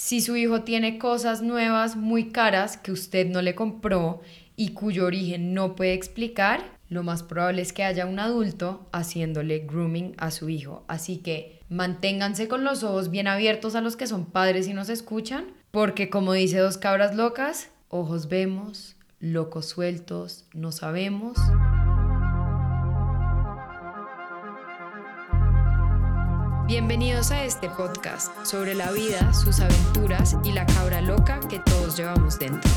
Si su hijo tiene cosas nuevas muy caras que usted no le compró y cuyo origen no puede explicar, lo más probable es que haya un adulto haciéndole grooming a su hijo. Así que manténganse con los ojos bien abiertos a los que son padres y nos escuchan, porque como dice dos cabras locas, ojos vemos, locos sueltos no sabemos. Bienvenidos a este podcast sobre la vida, sus aventuras y la cabra loca que todos llevamos dentro.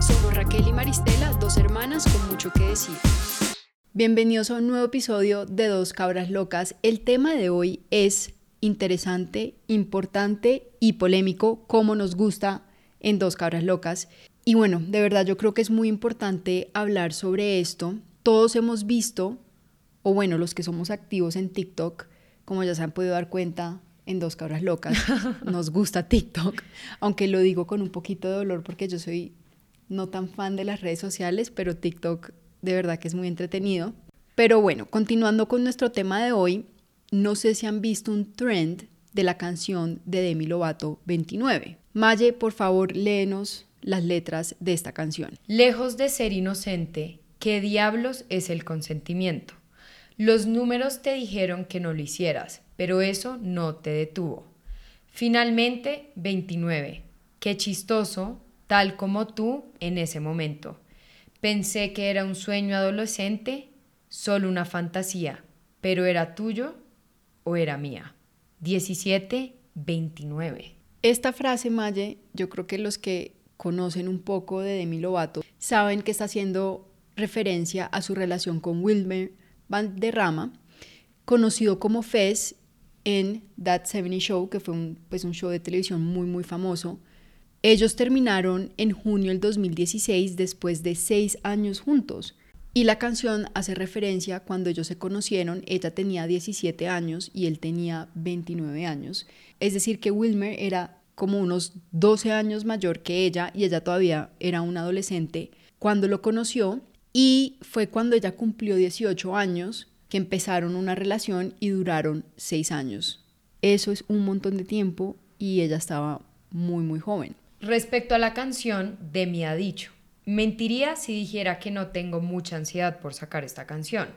Somos Raquel y Maristela, dos hermanas con mucho que decir. Bienvenidos a un nuevo episodio de Dos Cabras Locas. El tema de hoy es interesante, importante y polémico, como nos gusta en Dos Cabras Locas. Y bueno, de verdad yo creo que es muy importante hablar sobre esto. Todos hemos visto, o bueno, los que somos activos en TikTok, como ya se han podido dar cuenta, en Dos Cabras Locas nos gusta TikTok, aunque lo digo con un poquito de dolor porque yo soy no tan fan de las redes sociales, pero TikTok de verdad que es muy entretenido. Pero bueno, continuando con nuestro tema de hoy, no sé si han visto un trend de la canción de Demi Lovato 29. Maye, por favor, léenos las letras de esta canción. Lejos de ser inocente, ¿qué diablos es el consentimiento? Los números te dijeron que no lo hicieras, pero eso no te detuvo. Finalmente, 29. Qué chistoso, tal como tú en ese momento. Pensé que era un sueño adolescente, solo una fantasía, pero era tuyo o era mía. 17, 29. Esta frase, Maye, yo creo que los que conocen un poco de Demi Lovato saben que está haciendo referencia a su relación con Wilmer Rama, conocido como Fez en That 70 Show, que fue un, pues un show de televisión muy, muy famoso. Ellos terminaron en junio del 2016 después de seis años juntos. Y la canción hace referencia cuando ellos se conocieron, ella tenía 17 años y él tenía 29 años. Es decir, que Wilmer era como unos 12 años mayor que ella y ella todavía era una adolescente cuando lo conoció y fue cuando ella cumplió 18 años que empezaron una relación y duraron 6 años. Eso es un montón de tiempo y ella estaba muy, muy joven. Respecto a la canción, Demi ha dicho, mentiría si dijera que no tengo mucha ansiedad por sacar esta canción.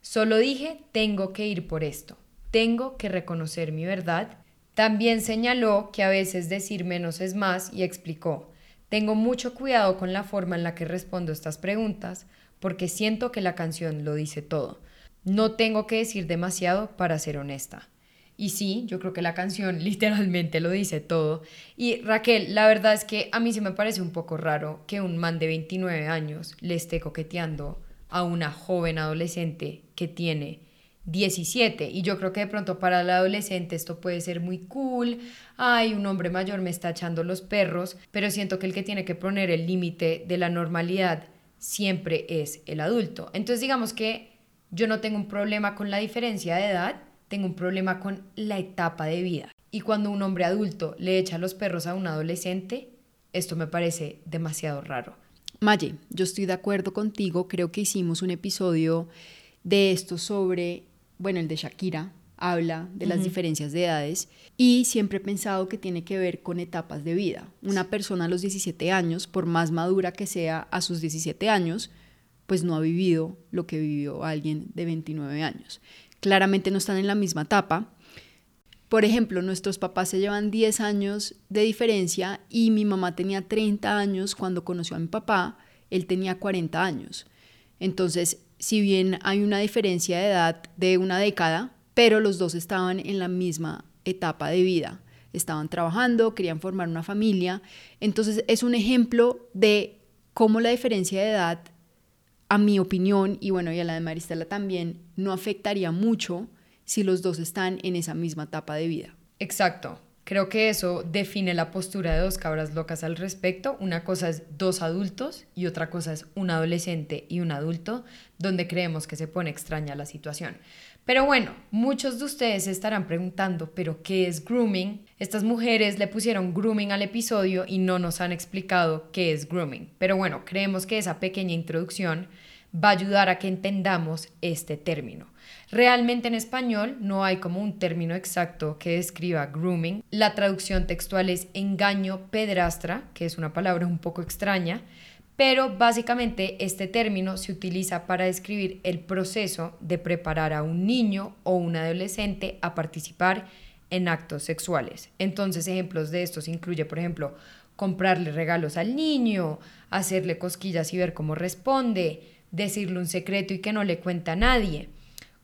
Solo dije, tengo que ir por esto, tengo que reconocer mi verdad. También señaló que a veces decir menos es más y explicó, tengo mucho cuidado con la forma en la que respondo estas preguntas porque siento que la canción lo dice todo. No tengo que decir demasiado para ser honesta. Y sí, yo creo que la canción literalmente lo dice todo. Y Raquel, la verdad es que a mí sí me parece un poco raro que un man de 29 años le esté coqueteando a una joven adolescente que tiene 17. Y yo creo que de pronto para el adolescente esto puede ser muy cool. Ay, un hombre mayor me está echando los perros, pero siento que el que tiene que poner el límite de la normalidad siempre es el adulto. Entonces digamos que yo no tengo un problema con la diferencia de edad, tengo un problema con la etapa de vida. Y cuando un hombre adulto le echa los perros a un adolescente, esto me parece demasiado raro. Maye, yo estoy de acuerdo contigo, creo que hicimos un episodio de esto sobre bueno, el de Shakira habla de las diferencias de edades y siempre he pensado que tiene que ver con etapas de vida. Una persona a los 17 años, por más madura que sea a sus 17 años, pues no ha vivido lo que vivió alguien de 29 años. Claramente no están en la misma etapa. Por ejemplo, nuestros papás se llevan 10 años de diferencia y mi mamá tenía 30 años cuando conoció a mi papá, él tenía 40 años. Entonces, si bien hay una diferencia de edad de una década, pero los dos estaban en la misma etapa de vida. Estaban trabajando, querían formar una familia. Entonces es un ejemplo de cómo la diferencia de edad, a mi opinión, y bueno, y a la de Maristela también, no afectaría mucho si los dos están en esa misma etapa de vida. Exacto. Creo que eso define la postura de dos cabras locas al respecto. Una cosa es dos adultos y otra cosa es un adolescente y un adulto, donde creemos que se pone extraña la situación. Pero bueno, muchos de ustedes estarán preguntando, ¿pero qué es grooming? Estas mujeres le pusieron grooming al episodio y no nos han explicado qué es grooming. Pero bueno, creemos que esa pequeña introducción va a ayudar a que entendamos este término. Realmente en español no hay como un término exacto que describa grooming. La traducción textual es engaño pedrastra, que es una palabra un poco extraña, pero básicamente este término se utiliza para describir el proceso de preparar a un niño o un adolescente a participar en actos sexuales. Entonces, ejemplos de estos incluye, por ejemplo, comprarle regalos al niño, hacerle cosquillas y ver cómo responde, decirle un secreto y que no le cuenta a nadie.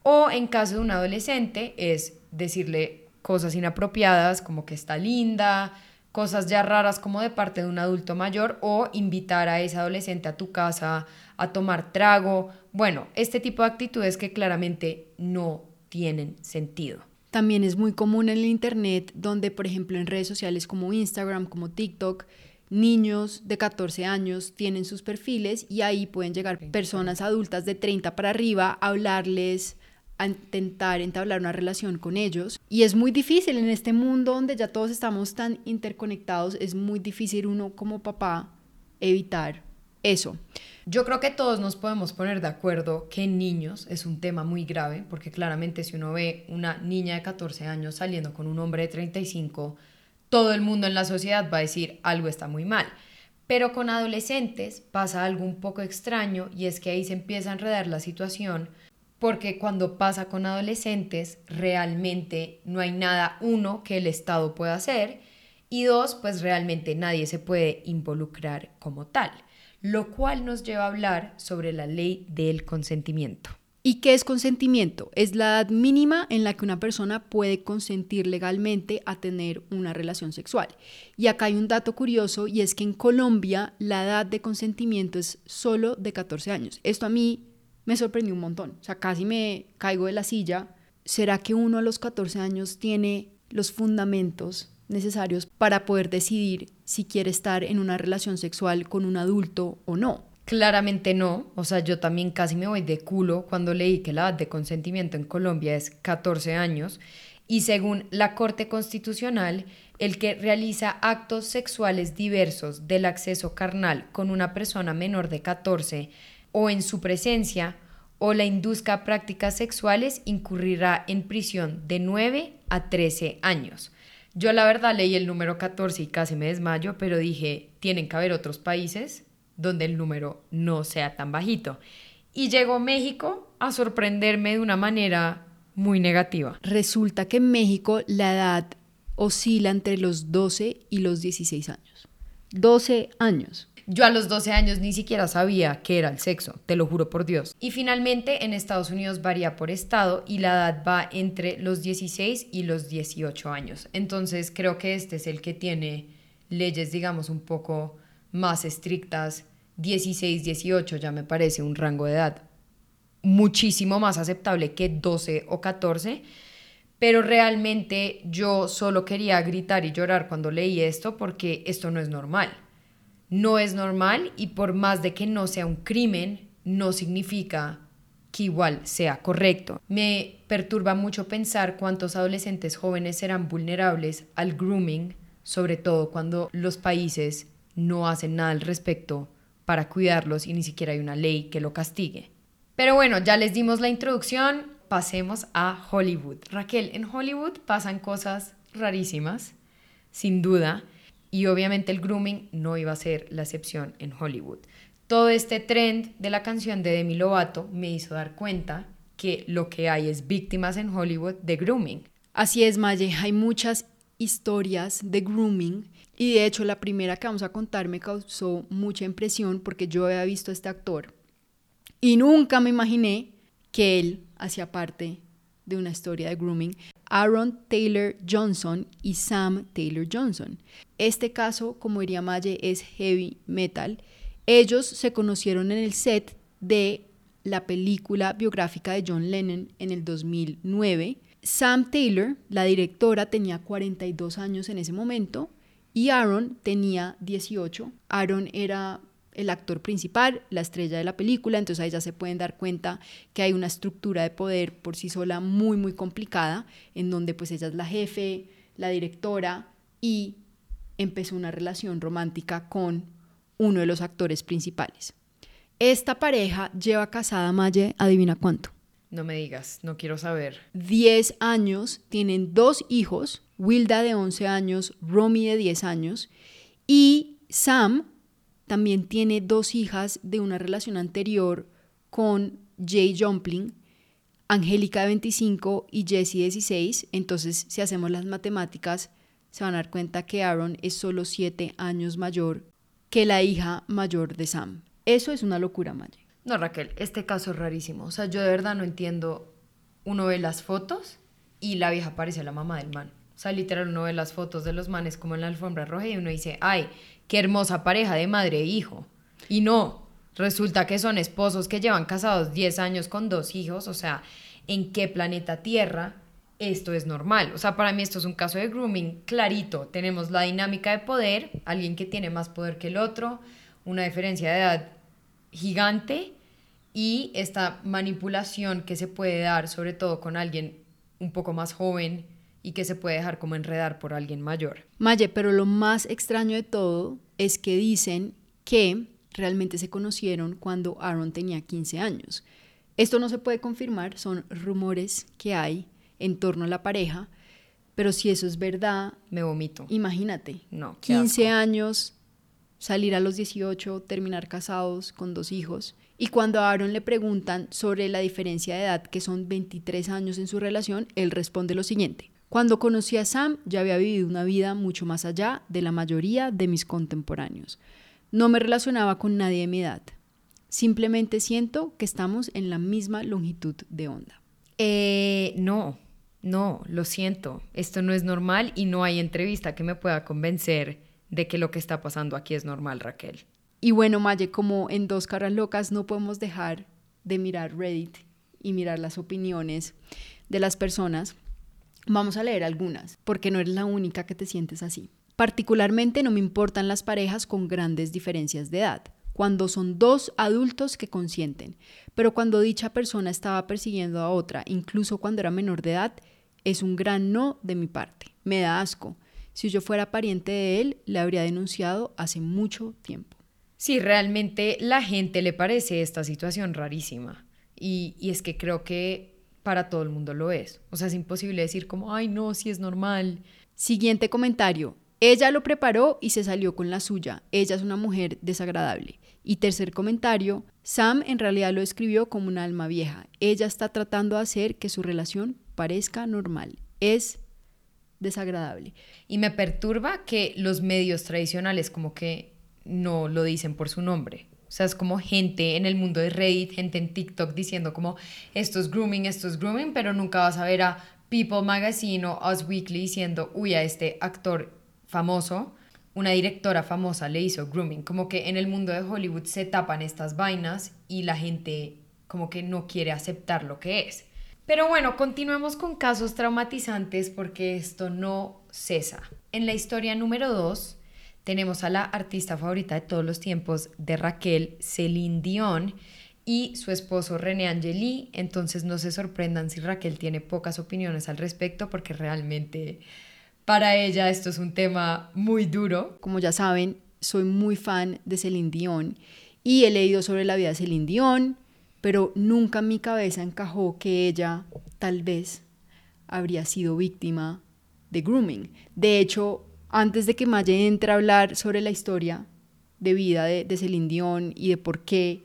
O en caso de un adolescente es decirle cosas inapropiadas como que está linda, cosas ya raras como de parte de un adulto mayor o invitar a ese adolescente a tu casa a tomar trago. Bueno, este tipo de actitudes que claramente no tienen sentido. También es muy común en el Internet, donde por ejemplo en redes sociales como Instagram, como TikTok, niños de 14 años tienen sus perfiles y ahí pueden llegar personas adultas de 30 para arriba a hablarles, a intentar entablar una relación con ellos. Y es muy difícil en este mundo donde ya todos estamos tan interconectados, es muy difícil uno como papá evitar eso. Yo creo que todos nos podemos poner de acuerdo que en niños es un tema muy grave, porque claramente si uno ve una niña de 14 años saliendo con un hombre de 35, todo el mundo en la sociedad va a decir algo está muy mal. Pero con adolescentes pasa algo un poco extraño y es que ahí se empieza a enredar la situación porque cuando pasa con adolescentes realmente no hay nada, uno, que el Estado pueda hacer y dos, pues realmente nadie se puede involucrar como tal lo cual nos lleva a hablar sobre la ley del consentimiento. ¿Y qué es consentimiento? Es la edad mínima en la que una persona puede consentir legalmente a tener una relación sexual. Y acá hay un dato curioso y es que en Colombia la edad de consentimiento es solo de 14 años. Esto a mí me sorprendió un montón. O sea, casi me caigo de la silla. ¿Será que uno a los 14 años tiene los fundamentos necesarios para poder decidir si quiere estar en una relación sexual con un adulto o no. Claramente no, o sea, yo también casi me voy de culo cuando leí que la edad de consentimiento en Colombia es 14 años y según la Corte Constitucional, el que realiza actos sexuales diversos del acceso carnal con una persona menor de 14 o en su presencia o la induzca a prácticas sexuales incurrirá en prisión de 9 a 13 años. Yo la verdad leí el número 14 y casi me desmayo, pero dije, tienen que haber otros países donde el número no sea tan bajito. Y llegó México a sorprenderme de una manera muy negativa. Resulta que en México la edad oscila entre los 12 y los 16 años. 12 años. Yo a los 12 años ni siquiera sabía qué era el sexo, te lo juro por Dios. Y finalmente en Estados Unidos varía por estado y la edad va entre los 16 y los 18 años. Entonces creo que este es el que tiene leyes, digamos, un poco más estrictas. 16, 18 ya me parece un rango de edad muchísimo más aceptable que 12 o 14 pero realmente yo solo quería gritar y llorar cuando leí esto porque esto no es normal no es normal y por más de que no sea un crimen, no significa que igual sea correcto. Me perturba mucho pensar cuántos adolescentes jóvenes serán vulnerables al grooming, sobre todo cuando los países no hacen nada al respecto para cuidarlos y ni siquiera hay una ley que lo castigue. Pero bueno, ya les dimos la introducción, pasemos a Hollywood. Raquel, en Hollywood pasan cosas rarísimas, sin duda y obviamente el grooming no iba a ser la excepción en Hollywood. Todo este trend de la canción de Demi Lovato me hizo dar cuenta que lo que hay es víctimas en Hollywood de grooming. Así es, Maye, hay muchas historias de grooming y de hecho la primera que vamos a contar me causó mucha impresión porque yo había visto a este actor y nunca me imaginé que él hacía parte de una historia de grooming. Aaron Taylor Johnson y Sam Taylor Johnson. Este caso, como diría Maye, es heavy metal. Ellos se conocieron en el set de la película biográfica de John Lennon en el 2009. Sam Taylor, la directora, tenía 42 años en ese momento y Aaron tenía 18. Aaron era el actor principal, la estrella de la película, entonces ahí ya se pueden dar cuenta que hay una estructura de poder por sí sola muy, muy complicada, en donde pues ella es la jefe, la directora y empezó una relación romántica con uno de los actores principales. Esta pareja lleva casada Maye, adivina cuánto. No me digas, no quiero saber. 10 años, tienen dos hijos, Wilda de 11 años, Romy de 10 años, y Sam también tiene dos hijas de una relación anterior con Jay Jumpling, Angélica de 25 y Jessie de 16. Entonces, si hacemos las matemáticas, se van a dar cuenta que Aaron es solo 7 años mayor que la hija mayor de Sam. Eso es una locura, Maya. No, Raquel, este caso es rarísimo. O sea, yo de verdad no entiendo. Uno ve las fotos y la vieja parece la mamá del man. O sea, literal, uno ve las fotos de los manes como en la alfombra roja y uno dice, ay, qué hermosa pareja de madre e hijo. Y no, resulta que son esposos que llevan casados 10 años con dos hijos. O sea, ¿en qué planeta Tierra esto es normal? O sea, para mí esto es un caso de grooming clarito. Tenemos la dinámica de poder, alguien que tiene más poder que el otro, una diferencia de edad gigante y esta manipulación que se puede dar sobre todo con alguien un poco más joven y que se puede dejar como enredar por alguien mayor. Maye, pero lo más extraño de todo es que dicen que realmente se conocieron cuando Aaron tenía 15 años. Esto no se puede confirmar, son rumores que hay en torno a la pareja, pero si eso es verdad, me vomito. Imagínate. No, 15 años, salir a los 18, terminar casados con dos hijos. Y cuando a Aaron le preguntan sobre la diferencia de edad, que son 23 años en su relación, él responde lo siguiente. Cuando conocí a Sam ya había vivido una vida mucho más allá de la mayoría de mis contemporáneos. No me relacionaba con nadie de mi edad. Simplemente siento que estamos en la misma longitud de onda. Eh, no, no, lo siento. Esto no es normal y no hay entrevista que me pueda convencer de que lo que está pasando aquí es normal, Raquel. Y bueno, Maye, como en Dos Caras Locas no podemos dejar de mirar Reddit y mirar las opiniones de las personas, Vamos a leer algunas, porque no eres la única que te sientes así. Particularmente no me importan las parejas con grandes diferencias de edad, cuando son dos adultos que consienten, pero cuando dicha persona estaba persiguiendo a otra, incluso cuando era menor de edad, es un gran no de mi parte. Me da asco. Si yo fuera pariente de él, le habría denunciado hace mucho tiempo. Sí, realmente la gente le parece esta situación rarísima. Y, y es que creo que para todo el mundo lo es. O sea, es imposible decir como, ay, no, si es normal. Siguiente comentario. Ella lo preparó y se salió con la suya. Ella es una mujer desagradable. Y tercer comentario, Sam en realidad lo escribió como una alma vieja. Ella está tratando de hacer que su relación parezca normal. Es desagradable. Y me perturba que los medios tradicionales como que no lo dicen por su nombre. Sea, es como gente en el mundo de Reddit, gente en TikTok diciendo como esto es grooming, esto es grooming, pero nunca vas a ver a People Magazine o Us Weekly diciendo, uy, a este actor famoso, una directora famosa le hizo grooming. Como que en el mundo de Hollywood se tapan estas vainas y la gente como que no quiere aceptar lo que es. Pero bueno, continuemos con casos traumatizantes porque esto no cesa. En la historia número 2, tenemos a la artista favorita de todos los tiempos de Raquel, Celine Dion, y su esposo René Angeli. Entonces no se sorprendan si Raquel tiene pocas opiniones al respecto porque realmente para ella esto es un tema muy duro. Como ya saben, soy muy fan de Celine Dion y he leído sobre la vida de Celine Dion, pero nunca en mi cabeza encajó que ella tal vez habría sido víctima de grooming. De hecho, antes de que Maye entre a hablar sobre la historia de vida de, de Celine Dion y de por qué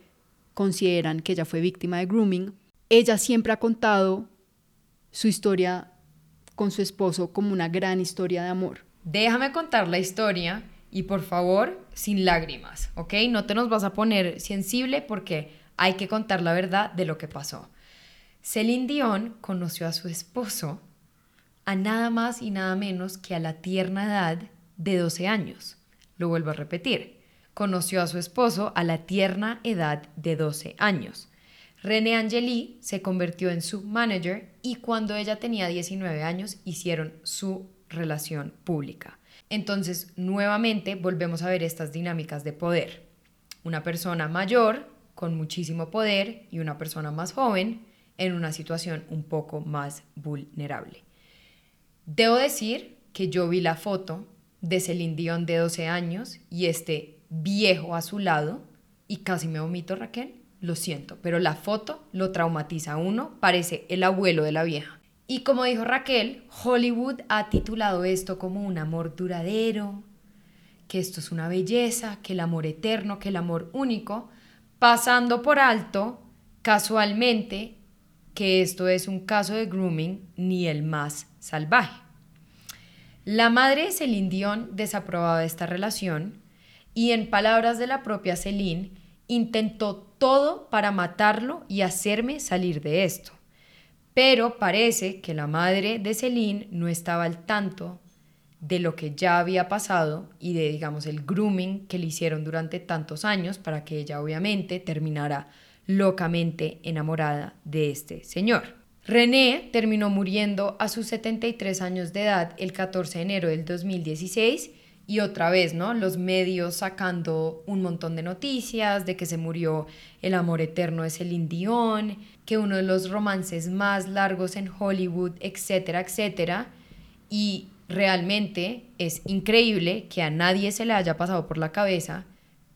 consideran que ella fue víctima de grooming, ella siempre ha contado su historia con su esposo como una gran historia de amor. Déjame contar la historia y por favor, sin lágrimas, ¿ok? No te nos vas a poner sensible porque hay que contar la verdad de lo que pasó. Celine Dion conoció a su esposo a nada más y nada menos que a la tierna edad de 12 años. Lo vuelvo a repetir. Conoció a su esposo a la tierna edad de 12 años. René Angeli se convirtió en su manager y cuando ella tenía 19 años hicieron su relación pública. Entonces, nuevamente volvemos a ver estas dinámicas de poder. Una persona mayor con muchísimo poder y una persona más joven en una situación un poco más vulnerable. Debo decir que yo vi la foto de Celine Dion de 12 años y este viejo a su lado y casi me vomito Raquel, lo siento, pero la foto lo traumatiza a uno, parece el abuelo de la vieja. Y como dijo Raquel, Hollywood ha titulado esto como un amor duradero, que esto es una belleza, que el amor eterno, que el amor único, pasando por alto, casualmente, que esto es un caso de grooming ni el más salvaje. La madre de Celine Dion desaprobaba esta relación y en palabras de la propia Celine, intentó todo para matarlo y hacerme salir de esto. Pero parece que la madre de Celine no estaba al tanto de lo que ya había pasado y de, digamos, el grooming que le hicieron durante tantos años para que ella obviamente terminara locamente enamorada de este señor. René terminó muriendo a sus 73 años de edad el 14 de enero del 2016 y otra vez, ¿no? Los medios sacando un montón de noticias de que se murió el amor eterno de Celine Dion, que uno de los romances más largos en Hollywood, etcétera, etcétera. Y realmente es increíble que a nadie se le haya pasado por la cabeza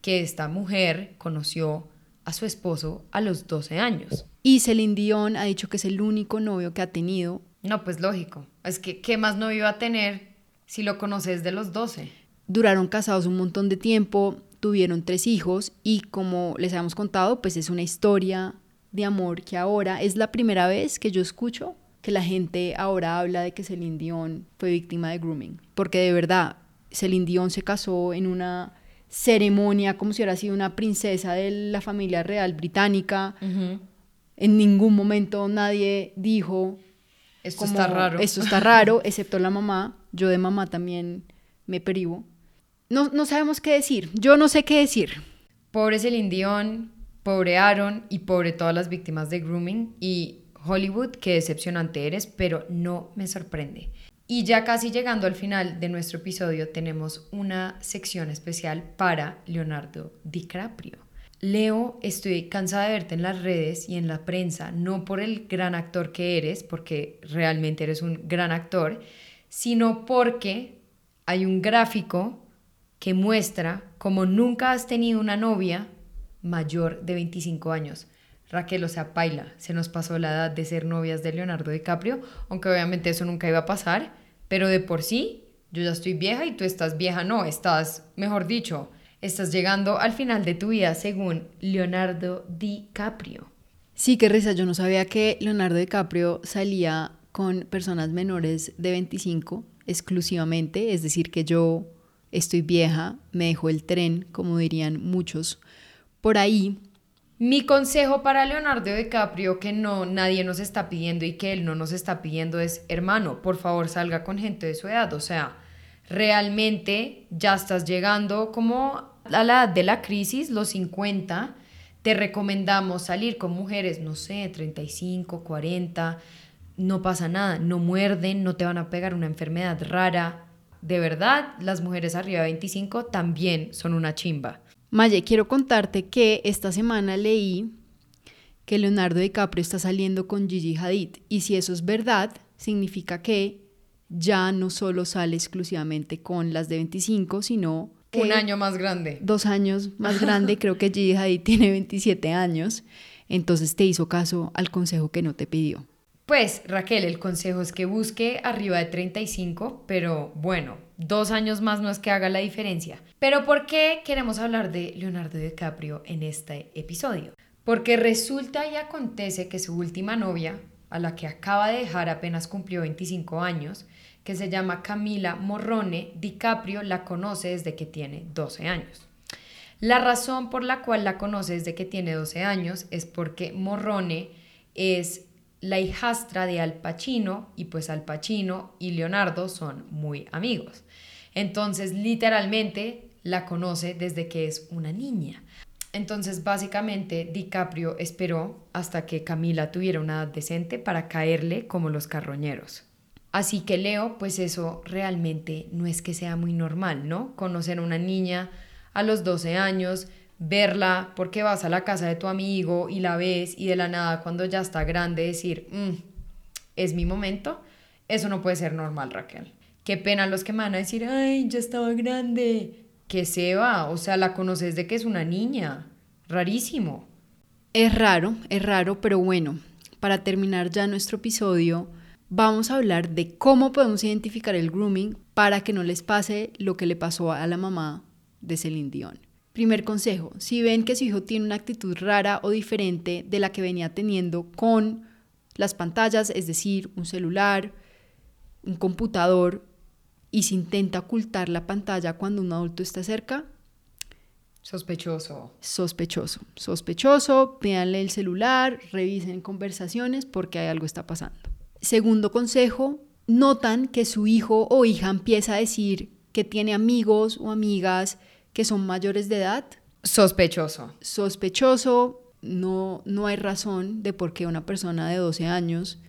que esta mujer conoció a su esposo a los 12 años. Y Celine Dion ha dicho que es el único novio que ha tenido. No, pues lógico. Es que, ¿qué más novio va a tener si lo conoces de los 12? Duraron casados un montón de tiempo, tuvieron tres hijos y como les habíamos contado, pues es una historia de amor que ahora es la primera vez que yo escucho que la gente ahora habla de que Celine Dion fue víctima de grooming. Porque de verdad, Celine Dion se casó en una ceremonia como si hubiera sido una princesa de la familia real británica. En ningún momento nadie dijo... Esto está raro. Esto está raro, excepto la mamá. Yo de mamá también me privo. No, no sabemos qué decir. Yo no sé qué decir. Pobre Celine Dion, pobre Aaron y pobre todas las víctimas de grooming. Y Hollywood, qué decepcionante eres, pero no me sorprende. Y ya casi llegando al final de nuestro episodio tenemos una sección especial para Leonardo DiCaprio. Leo, estoy cansada de verte en las redes y en la prensa, no por el gran actor que eres, porque realmente eres un gran actor, sino porque hay un gráfico que muestra cómo nunca has tenido una novia mayor de 25 años. Raquel, o sea, paila, se nos pasó la edad de ser novias de Leonardo DiCaprio, aunque obviamente eso nunca iba a pasar, pero de por sí, yo ya estoy vieja y tú estás vieja, no, estás, mejor dicho, estás llegando al final de tu vida según Leonardo DiCaprio. Sí, qué risa, yo no sabía que Leonardo DiCaprio salía con personas menores de 25 exclusivamente, es decir, que yo estoy vieja, me dejó el tren, como dirían muchos por ahí, mi consejo para Leonardo DiCaprio que no nadie nos está pidiendo y que él no nos está pidiendo es, hermano, por favor salga con gente de su edad, o sea, realmente ya estás llegando como a la edad de la crisis, los 50, te recomendamos salir con mujeres, no sé, 35, 40, no pasa nada, no muerden, no te van a pegar una enfermedad rara. De verdad, las mujeres arriba de 25 también son una chimba. Maye, quiero contarte que esta semana leí que Leonardo DiCaprio está saliendo con Gigi Hadid y si eso es verdad, significa que ya no solo sale exclusivamente con las de 25, sino que un año más grande. Dos años más grande, creo que Gigi Hadid tiene 27 años, entonces te hizo caso al consejo que no te pidió. Pues Raquel, el consejo es que busque arriba de 35, pero bueno, dos años más no es que haga la diferencia. Pero ¿por qué queremos hablar de Leonardo DiCaprio en este episodio? Porque resulta y acontece que su última novia, a la que acaba de dejar apenas cumplió 25 años, que se llama Camila Morrone, DiCaprio la conoce desde que tiene 12 años. La razón por la cual la conoce desde que tiene 12 años es porque Morrone es la hijastra de Al Pacino y pues Al Pacino y Leonardo son muy amigos. Entonces literalmente la conoce desde que es una niña. Entonces básicamente DiCaprio esperó hasta que Camila tuviera una edad decente para caerle como los carroñeros. Así que Leo, pues eso realmente no es que sea muy normal, ¿no? Conocer a una niña a los 12 años, verla porque vas a la casa de tu amigo y la ves y de la nada cuando ya está grande decir, mm, es mi momento, eso no puede ser normal, Raquel. Qué pena los que me van a decir, ay, ya estaba grande. Que se va, o sea, la conoces de que es una niña. Rarísimo. Es raro, es raro, pero bueno, para terminar ya nuestro episodio, vamos a hablar de cómo podemos identificar el grooming para que no les pase lo que le pasó a la mamá de Celine Dion. Primer consejo, si ven que su hijo tiene una actitud rara o diferente de la que venía teniendo con las pantallas, es decir, un celular, un computador, y se intenta ocultar la pantalla cuando un adulto está cerca, Sospechoso. Sospechoso. Sospechoso, pídanle el celular, revisen conversaciones porque hay algo está pasando. Segundo consejo, notan que su hijo o hija empieza a decir que tiene amigos o amigas que son mayores de edad. Sospechoso. Sospechoso, no, no hay razón de por qué una persona de 12 años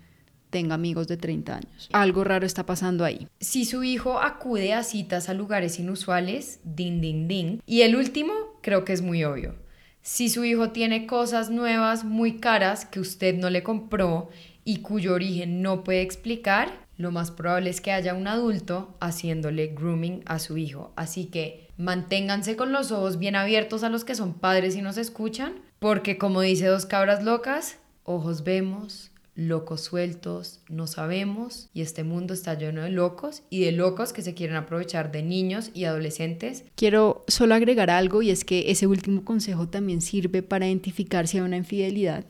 tenga amigos de 30 años. Algo raro está pasando ahí. Si su hijo acude a citas a lugares inusuales, din, din, din. Y el último, creo que es muy obvio. Si su hijo tiene cosas nuevas muy caras que usted no le compró y cuyo origen no puede explicar, lo más probable es que haya un adulto haciéndole grooming a su hijo. Así que manténganse con los ojos bien abiertos a los que son padres y nos escuchan, porque como dice dos cabras locas, ojos vemos, locos sueltos, no sabemos y este mundo está lleno de locos y de locos que se quieren aprovechar de niños y adolescentes. Quiero solo agregar algo y es que ese último consejo también sirve para identificar si hay una infidelidad.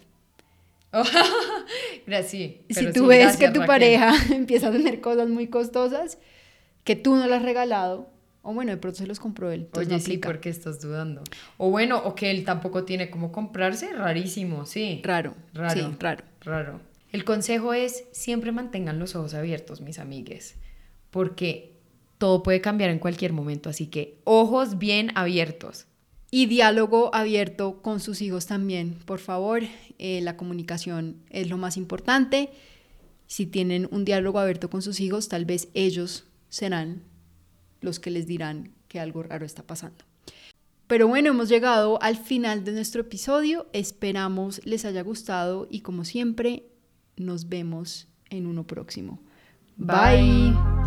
gracias. si tú ves que tu pareja empieza a tener cosas muy costosas que tú no le has regalado, o bueno, de pronto se los compró él. Oye, sí, porque estás dudando. O bueno, o que él tampoco tiene cómo comprarse, rarísimo, sí. Raro. Raro. Sí, raro. Raro. El consejo es siempre mantengan los ojos abiertos, mis amigues, porque todo puede cambiar en cualquier momento, así que ojos bien abiertos. Y diálogo abierto con sus hijos también, por favor. Eh, la comunicación es lo más importante. Si tienen un diálogo abierto con sus hijos, tal vez ellos serán los que les dirán que algo raro está pasando. Pero bueno, hemos llegado al final de nuestro episodio. Esperamos les haya gustado y como siempre, nos vemos en uno próximo. Bye.